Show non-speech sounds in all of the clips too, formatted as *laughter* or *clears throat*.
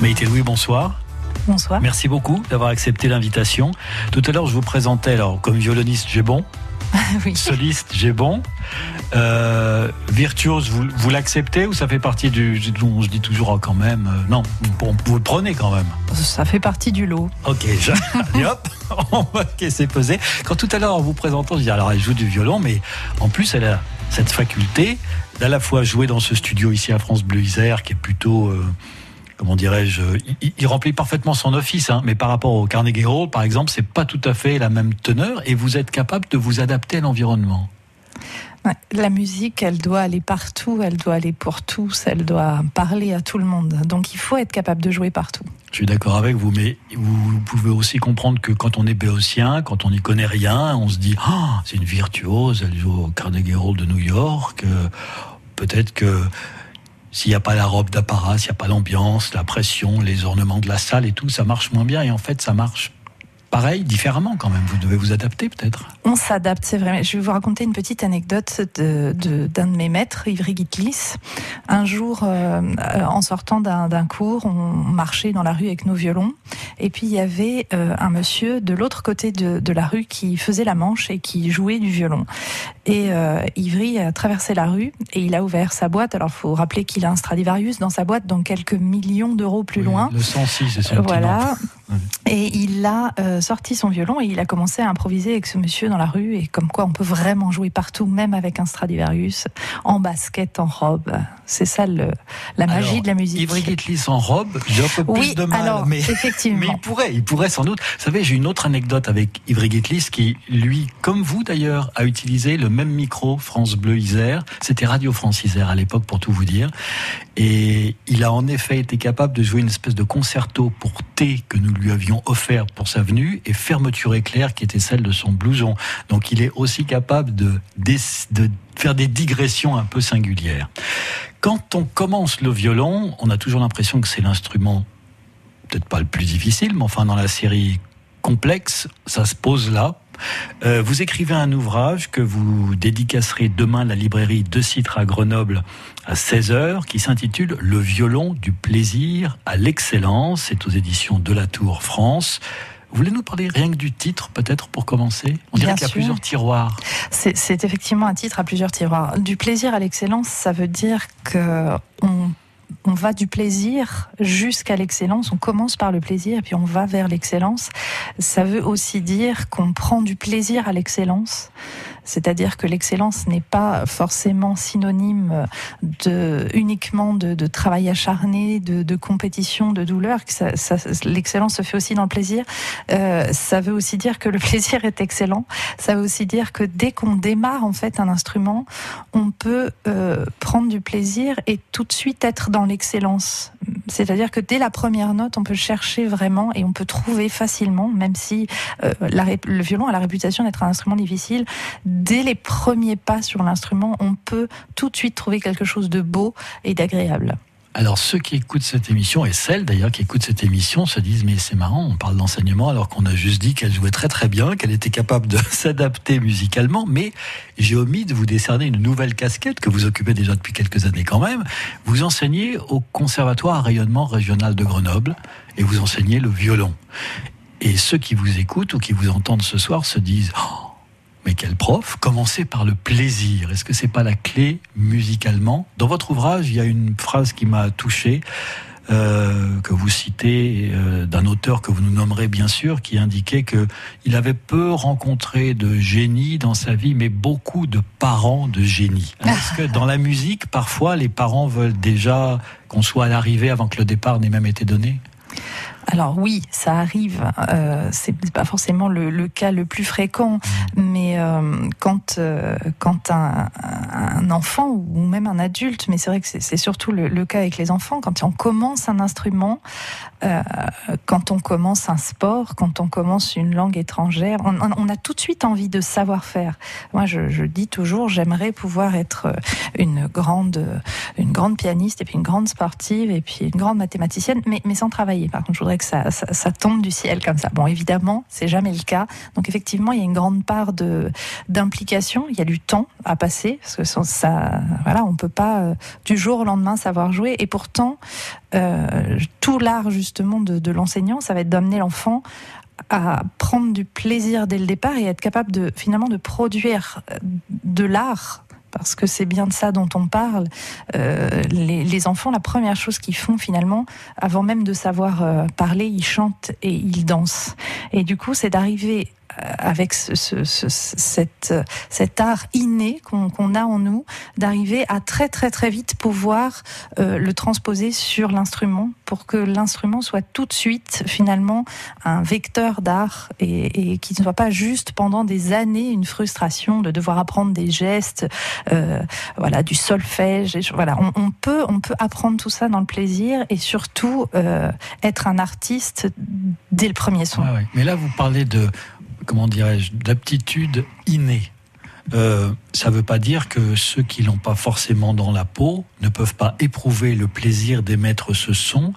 Maïté Louis, bonsoir. Bonsoir. Merci beaucoup d'avoir accepté l'invitation. Tout à l'heure, je vous présentais, alors, comme violoniste, j'ai bon. *laughs* oui. Soliste, j'ai bon. Euh, virtuose, vous, vous l'acceptez ou ça fait partie du. On se dit toujours oh, quand même. euh, non, vous, vous le prenez quand même. Ça fait partie du lot. Ok, je- *laughs* allez hop, *laughs* on va c'est pesé. Quand tout à l'heure en vous présentant, je dis alors elle joue du violon, mais en plus elle a cette faculté d'à la fois jouer dans ce studio ici à France Bleu Isère, qui est plutôt, euh, comment dirais-je, il- remplit parfaitement son office, hein, mais par rapport au Carnegie Hall, par exemple, c'est pas tout à fait la même teneur, et vous êtes capable de vous adapter à l'environnement. La musique, elle doit aller partout, elle doit aller pour tous, elle doit parler à tout le monde. Donc il faut être capable de jouer partout. Je suis d'accord avec vous, mais vous pouvez aussi comprendre que quand on est béotien, quand on n'y connaît rien, on se dit Ah, c'est une virtuose, elle joue au Carnegie Hall de New York. euh, Peut-être que s'il n'y a pas la robe d'apparat, s'il n'y a pas l'ambiance, la pression, les ornements de la salle et tout, ça marche moins bien. Et en fait, ça marche pareil, différemment quand même. Vous devez vous adapter peut-être. On s'adapte, c'est vrai. Je vais vous raconter une petite anecdote de- de- d'un de, mes maîtres, Ivry Gitlis. Un jour, euh, en sortant d'un d'un cours, on marchait dans la rue avec nos violons. Et puis, il y avait euh, un monsieur de l'autre côté de, de la rue qui faisait la manche et qui jouait du violon. Et euh, Ivry a traversé la rue et il a ouvert sa boîte. Alors, faut rappeler qu'il a un Stradivarius dans sa boîte, donc quelques millions d'euros plus Oui, loin. Le 106, c'est nom. Voilà. Et il a euh, sorti son violon et il a commencé à improviser avec ce monsieur dans la rue et comme quoi on peut vraiment jouer partout, même avec un Stradivarius, en basket, en robe. C'est ça le, la magie Alors, de la musique. Ivry Gitlis en robe, j'ai un peu plus oui, de mal. alors mais... effectivement. Mais il pourrait, il pourrait sans doute. Vous savez, j'ai une autre anecdote avec Ivry Guitlis qui, lui, comme vous d'ailleurs, a utilisé le même micro France Bleu Isère. C'était Radio France Isère à l'époque, pour tout vous dire. Et il a en effet été capable de jouer une espèce de concerto pour thé que nous lui avions offert pour sa venue et fermeture éclair qui était celle de son blouson. Donc il est aussi capable de, de faire des digressions un peu singulières. Quand on commence le violon, on a toujours l'impression que c'est l'instrument peut-être pas le plus difficile, mais enfin dans la série complexe, ça se pose là. Euh, vous écrivez un ouvrage que vous dédicacerez demain à la librairie De Citre à Grenoble à 16h, qui s'intitule Le violon du plaisir à l'excellence. C'est aux éditions de la Tour France. Vous voulez nous parler rien que du titre, peut-être, pour commencer? On dirait Bien qu'il y a plusieurs tiroirs. C'est c'est effectivement un titre à plusieurs tiroirs. Du plaisir à l'excellence, ça veut dire que on, on va du plaisir jusqu'à l'excellence. On commence par le plaisir puis on va vers l'excellence. Ça veut aussi dire qu'on prend du plaisir à l'excellence. C'est-à-dire que l'excellence n'est pas forcément synonyme de uniquement de, de travail acharné, de, de compétition, de douleur. L'excellence se fait aussi dans le plaisir. Euh, ça veut aussi dire que le *laughs* plaisir est excellent. Ça veut aussi dire que dès qu'on démarre en fait un instrument, on peut euh, prendre du plaisir et tout de suite être dans l'excellence. C'est-à-dire que dès la première note, on peut chercher vraiment et on peut trouver facilement, même si euh, le violon a la réputation d'être un instrument difficile. Dès les premiers pas sur l'instrument, on peut tout de suite trouver quelque chose de beau et d'agréable. Alors ceux qui écoutent cette émission, et celles d'ailleurs qui écoutent cette émission, se disent mais c'est marrant, on parle d'enseignement alors qu'on a juste dit qu'elle jouait très très bien, qu'elle était capable de *laughs* s'adapter musicalement, mais j'ai omis de vous décerner une nouvelle casquette que vous occupez déjà depuis quelques années quand même. Vous enseignez au Conservatoire à rayonnement régional de Grenoble et vous enseignez le violon. Et ceux qui vous écoutent ou qui vous entendent ce soir se disent Oh, mais quel prof? Commencez par le plaisir. Est-ce que c'est pas la clé musicalement? Dans votre ouvrage, il y a une phrase qui m'a touché. euh, que vous citez euh, d'un auteur que vous nous nommerez bien sûr, qui indiquait que il avait peu rencontré de génie dans sa vie, mais beaucoup de parents de génie. Est-ce que dans la musique, parfois, les parents veulent déjà qu'on soit à l'arrivée avant que le départ n'ait même été donné? Alors oui, ça arrive. Euh, c'est pas forcément le, le cas le plus fréquent, mais euh, quand euh, quand un, un enfant ou même un adulte, mais c'est vrai que c'est surtout le, le cas avec les enfants, quand on commence un instrument, euh, quand on commence un sport, quand on commence une langue étrangère, on, on- a tout de suite envie de savoir faire. Moi, je, je dis toujours, j'aimerais pouvoir être une grande une grande pianiste et puis une grande sportive et puis une grande mathématicienne, mais, mais sans travailler. Par contre, je voudrais que ça, ça, tombe du ciel comme ça. Bon, évidemment, c'est jamais le cas. Donc effectivement, il y a une grande part de d'implication. Il y a du temps à passer parce que ça, voilà, on peut pas euh, du jour au lendemain savoir jouer. Et pourtant, euh, tout l'art justement de, de l'enseignant, ça va être d'amener l'enfant à prendre du plaisir dès le départ et être capable de finalement de produire de l'art parce que c'est bien de ça dont on parle. Euh, les, enfants, la première chose qu'ils font finalement, avant même de savoir euh, parler, ils chantent et ils dansent. Et du coup, c'est d'arriver avec ce, ce, cette, cet art inné qu'on a en nous, d'arriver à très très très vite pouvoir euh, le transposer sur l'instrument pour que l'instrument soit tout de suite finalement un vecteur d'art et, qu'il ne soit pas juste pendant des années une frustration de devoir apprendre des gestes, euh, voilà, du solfège. Voilà, on, peut on peut apprendre tout ça dans le plaisir et surtout euh, être un artiste dès le premier son. Ouais. Mais là, vous parlez de comment dirais-je, d'aptitude innée. Euh, ça ne veut pas dire que ceux qui l'ont pas forcément dans la peau ne peuvent pas éprouver le plaisir d'émettre ce son,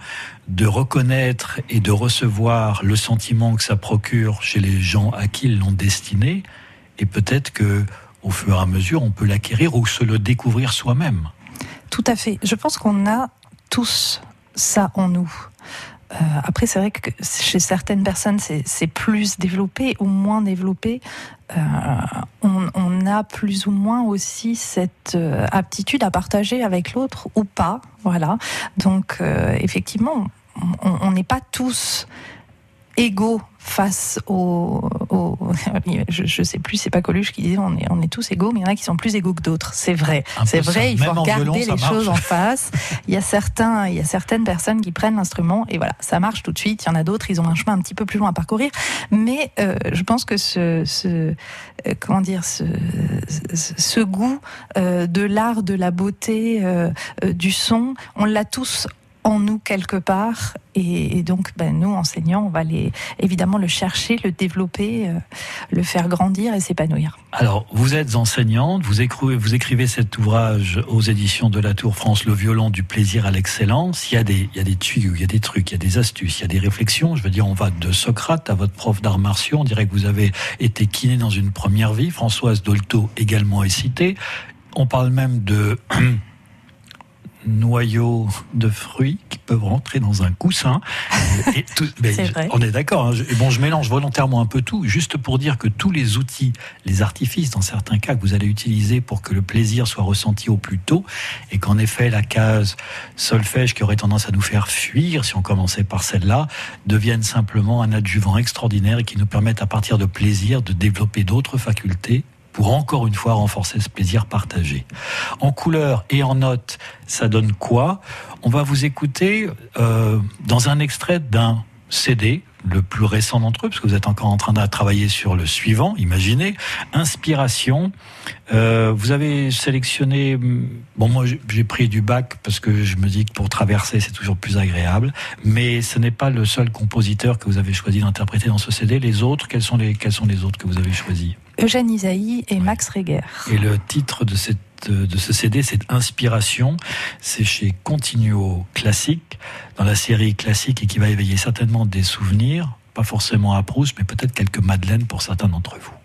de reconnaître et de recevoir le sentiment que ça procure chez les gens à qui ils l'ont destiné, et peut-être que au fur et à mesure, on peut l'acquérir ou se le découvrir soi-même. Tout à fait. Je pense qu'on a tous ça en nous. Euh, après, c'est vrai que chez certaines personnes, c'est plus développé ou moins développé. Euh, on, a plus ou moins aussi cette euh, aptitude à partager avec l'autre ou pas. Voilà. Donc, effectivement, on n'est pas tous égaux face au, au *laughs* je, je, sais plus, c'est pas Coluche qui disait on est, on est tous égaux, mais il y en a qui sont plus égaux que d'autres. C'est vrai, c'est vrai. Il faut regarder violon, les marche. choses en face. il y a certains, il y a certaines personnes qui prennent l'instrument et voilà, ça marche tout de suite. Il y en a d'autres, ils ont un chemin un petit peu plus long à parcourir. Mais euh, je pense que ce, ce euh, comment dire, ce, ce goût euh, de l'art, de la beauté, du son, on l'a tous en nous quelque part. Et, donc ben, nous enseignants on va les, évidemment le chercher le développer euh, le faire grandir et s'épanouir. Alors vous êtes enseignante vous écrivez, vous écrivez cet ouvrage aux éditions de la Tour France le violon du plaisir à l'excellence. Il y a des il y a des tuyaux il y a des trucs il y a des astuces il y a des réflexions. Je veux dire on va de Socrate à votre prof d'arts martiaux. On dirait que vous avez été kiné dans une première vie. Françoise Dolto également est citée. On parle même de *clears throat* noyaux de fruits qui peuvent rentrer dans un coussin. Et tout, *laughs* mais est on est d'accord. Hein, bon, je mélange volontairement un peu tout, juste pour dire que tous les outils, les artifices, dans certains cas, que vous allez utiliser pour que le plaisir soit ressenti au plus tôt, et qu'en effet, la case solfège qui aurait tendance à nous faire fuir, si on commençait par celle-là, devienne simplement un adjuvant extraordinaire et qui nous permette à partir de plaisir de développer d'autres facultés pour encore une fois renforcer ce plaisir partagé. En couleur et en notes, ça donne quoi? On va vous écouter euh, dans un extrait d'un CD, le plus récent d'entre eux, parce que vous êtes encore en train de travailler sur le suivant, imaginez, Inspiration. Euh, vous avez sélectionné, bon moi j'ai pris du bac parce que je me dis que pour traverser c'est toujours plus agréable, mais ce n'est pas le seul compositeur que vous avez choisi d'interpréter dans ce CD. Les autres, quels sont les, quels sont les autres que vous avez choisis? Eugène Isaïe et Max Reger. Et le titre de cette de ce CD, c'est Inspiration. C'est chez Continuo Classique, dans la série classique et qui va éveiller certainement des souvenirs, pas forcément à Proust, mais peut-être quelques madeleines pour certains d'entre vous.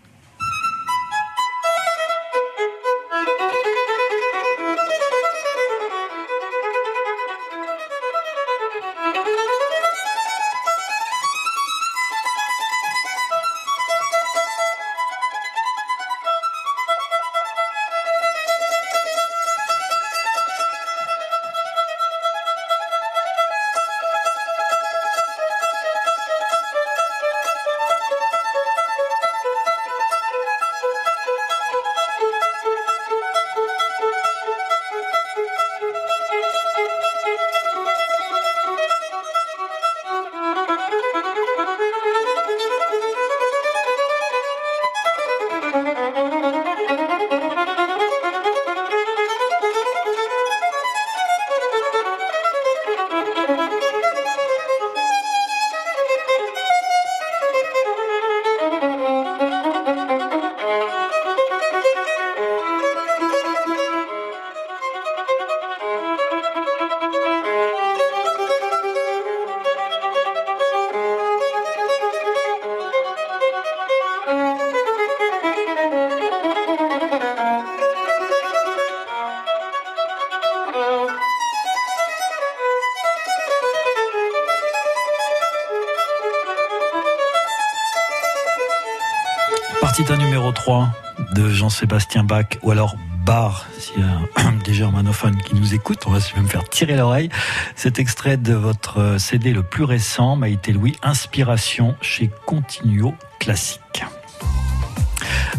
Partita numéro 3 de Jean-Sébastien Bach, ou alors Bar, s'il y a *clears throat* des germanophones qui nous écoutent, on va se faire tirer l'oreille. Cet extrait de votre CD le plus récent, Maïté Louis, Inspiration chez Continuo Classique.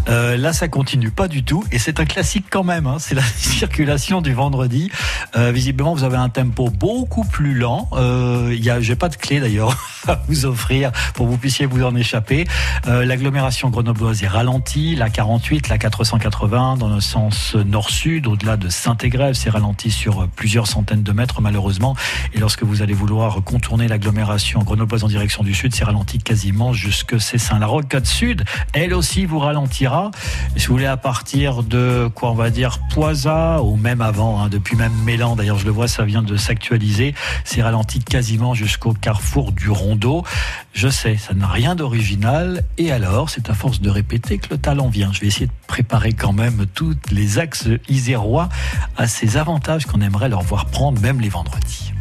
Euh, là, ça continue pas du tout, et c'est un classique quand même. Hein. c'est la *laughs* circulation du vendredi. Euh, visiblement, vous avez un tempo beaucoup plus lent. Euh, y a, j'ai pas de clé d'ailleurs *laughs* à vous offrir pour que vous puissiez vous en échapper. Euh, l'agglomération grenobloise est ralentie. La 48, la 480 dans le sens nord-sud, au-delà de Saint-Égrève, c'est ralenti sur plusieurs centaines de mètres malheureusement. Et lorsque vous allez vouloir contourner l'agglomération grenobloise en direction du sud, c'est ralenti quasiment jusque c'est Saint. La rocade sud, elle aussi vous ralentira. Si vous voulez à partir de quoi on va dire Poisa ou même avant, hein, depuis même Mélan. D'ailleurs, je le vois, ça vient de s'actualiser. C'est ralenti quasiment jusqu'au carrefour du Je sais, ça n'a rien d'original. Et alors, c'est à force de répéter que le talent vient. Je vais essayer de préparer quand même tous les axes isérois à ces avantages qu'on aimerait leur voir prendre, même les vendredis.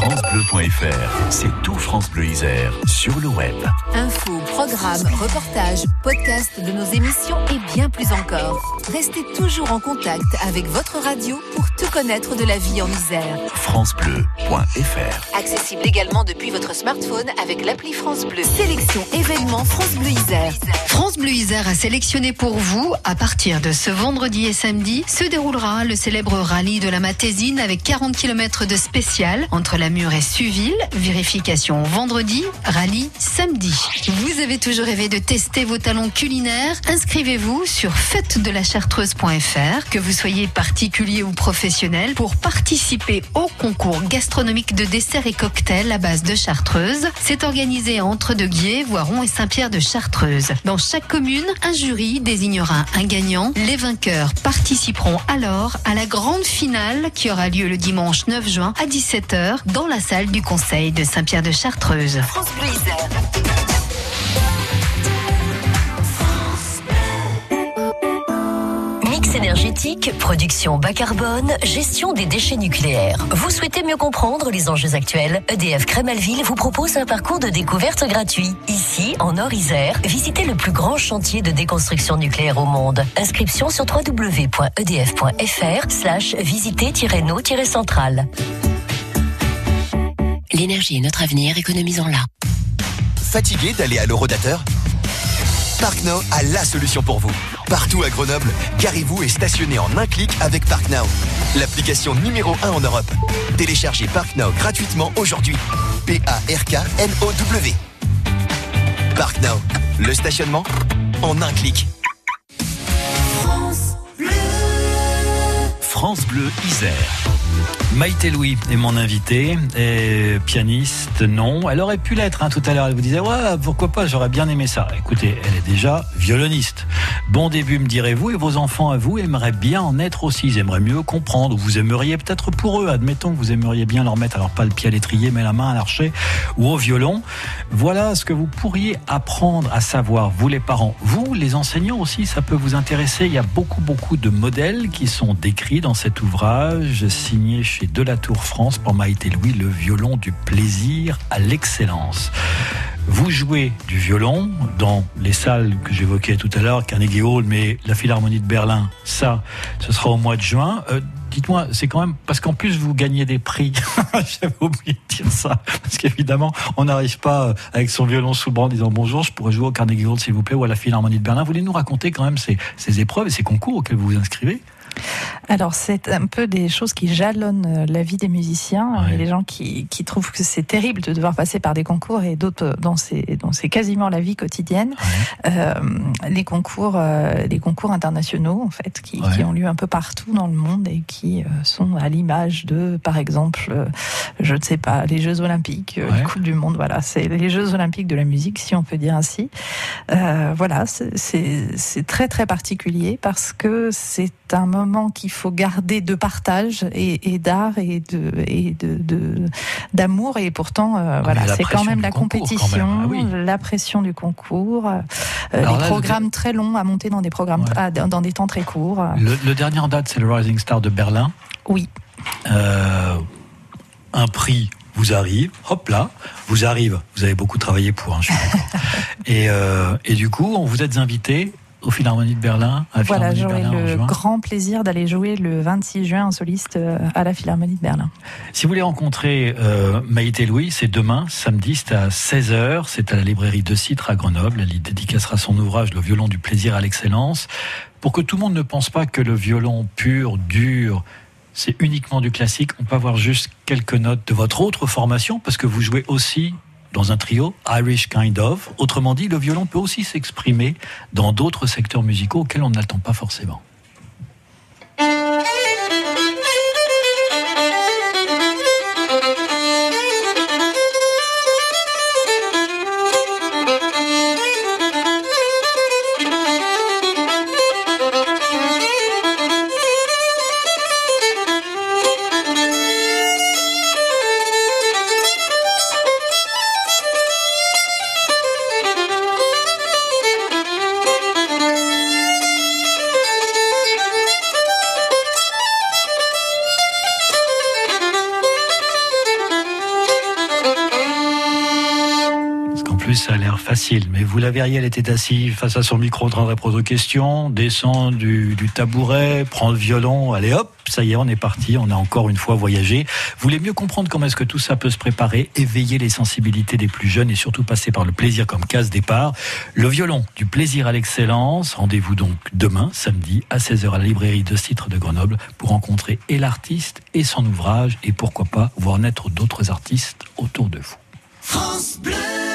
FranceBleu.fr, c'est tout France Bleu Isère sur le web. Infos, programmes, reportages, podcasts de nos émissions et bien plus encore. Restez toujours en contact avec votre radio pour tout connaître de la vie en Isère. FranceBleu.fr Accessible également depuis votre smartphone avec l'appli France Bleu. Sélection événements France Bleu Isère. France Bleu Isère a sélectionné pour vous, à partir de ce vendredi et samedi, se déroulera le célèbre rallye de la Matésine avec 40 km de spécial entre la Mure et Suville. Vérification vendredi, rallye samedi. Vous avez toujours rêvé de tester vos talents culinaires? Inscrivez-vous sur fête de la chartreuse.fr, que vous soyez particulier ou professionnel, pour participer au concours gastronomique de desserts et cocktails à base de chartreuse. C'est organisé entre De Guiers, Voiron et Saint-Pierre de Chartreuse. Dans chaque commune, un jury désignera un gagnant. Les vainqueurs participeront alors à la grande finale qui aura lieu le dimanche 9 juin à 17h dans la salle du conseil de Saint-Pierre de Chartreuse. France. Mix énergétique, production bas carbone, gestion des déchets nucléaires. Vous souhaitez mieux comprendre les enjeux actuels? EDF Crémalville vous propose un parcours de découverte gratuit. Ici, en Nord-Isère, visitez le plus grand chantier de déconstruction nucléaire au monde. Inscription sur www.edf.fr slash visiter-no-centrale. L'énergie est notre avenir, économisons-la. Fatigué d'aller à l'Eurodateur? ParkNow a la solution pour vous. Partout à Grenoble, garez-vous et stationnez en un clic avec ParkNow. L'application numéro 1 en Europe. Téléchargez ParkNow gratuitement aujourd'hui. P-A-R-K-N-O-W. ParkNow, le stationnement en un clic. France Bleu Isère. Maïté Louis est mon invitée, pianiste, non. Elle aurait pu l'être hein, tout à l'heure. Elle vous disait, ouais, pourquoi pas, j'aurais bien aimé ça. Écoutez, elle est déjà violoniste. Bon début, me direz-vous, et vos enfants à vous aimeraient bien en être aussi. Ils aimeraient mieux comprendre, ou vous aimeriez peut-être pour eux, admettons que vous aimeriez bien leur mettre, alors pas le pied à l'étrier, mais la main à l'archet ou au violon. Voilà ce que vous pourriez apprendre à savoir, vous les parents. Vous, les enseignants aussi, ça peut vous intéresser. Il y a beaucoup, beaucoup de modèles qui sont décrits dans cet ouvrage signé chez Delatour France pour Maïté Louis, le violon du plaisir à l'excellence. Vous jouez du violon dans les salles que j'évoquais tout à l'heure, Carnegie Hall, mais la Philharmonie de Berlin, ça, ce sera au mois de juin. Euh, Dites-moi, c'est quand même parce qu'en plus vous gagnez des prix. *laughs* J'avais oublié de dire ça parce qu'évidemment, on n'arrive pas euh, avec son violon sous le bras en disant bonjour, je pourrais jouer au Carnegie Hall s'il vous plaît ou à la Philharmonie de Berlin. Vous voulez nous raconter quand même ces, ces épreuves et ces concours auxquels vous vous inscrivez? Alors, c'est un peu des choses qui jalonnent euh, la vie des musiciens. Ouais. A des gens qui, qui trouvent que c'est terrible de devoir passer par des concours et d'autres dont c'est, dont c'est quasiment la vie quotidienne. Euh, les concours, euh, les concours internationaux, en fait, qui, Ouais. qui ont lieu un peu partout dans le monde et qui euh, sont à l'image de, par exemple, euh, je ne sais pas, les Jeux Olympiques, Ouais. les Coupes du Monde, voilà, c'est les Jeux Olympiques de la musique, si on peut dire ainsi. Euh, voilà, c'est- c'est c'est très très particulier parce que c'est un moment qu'il faut garder de partage et, et d'art et de et de de- d'amour et pourtant euh, Ah, voilà c'est quand même la concours, compétition, Ah oui. la pression du concours, euh, Alors les là, programmes très longs à monter dans des programmes Ouais. ah, dans des temps très courts. Le, le dernier en date, c'est le Rising Star de Berlin. Oui. Euh, un prix, vous arrive, hop là, vous arrive. Vous avez beaucoup travaillé pour, hein, je suis *laughs* et, euh, et du coup, on vous êtes invité au Philharmonie de Berlin. À voilà, j'aurai le grand plaisir d'aller jouer le 26 juin en soliste euh, à la Philharmonie de Berlin. Si vous voulez rencontrer euh, Maïté Louis, c'est demain, samedi, c'est à 16h, c'est à la librairie De Citre à Grenoble. Elle y dédicacera son ouvrage Le violon du plaisir à l'excellence. Pour que tout le monde ne pense pas que le violon pur, dur, c'est uniquement du classique, on peut avoir juste quelques notes de votre autre formation, parce que vous jouez aussi dans un trio, Irish Kind of. Autrement dit, le violon peut aussi s'exprimer dans d'autres secteurs musicaux auxquels on n'attend pas forcément. Ça a l'air facile. Mais vous la verriez, elle était assise face à son micro en train de répondre aux questions, descend du, tabouret, prend le violon, allez hop, ça y est, on est parti, on a encore une fois voyagé. Vous voulez mieux comprendre comment est-ce que tout ça peut se préparer, éveiller les sensibilités des plus jeunes et surtout passer par le plaisir comme case départ. Le violon, du plaisir à l'excellence. Rendez-vous donc demain, samedi, à 16h à la librairie de Citre de Grenoble pour rencontrer et l'artiste et son ouvrage et pourquoi pas voir naître d'autres artistes autour de vous. France Bleu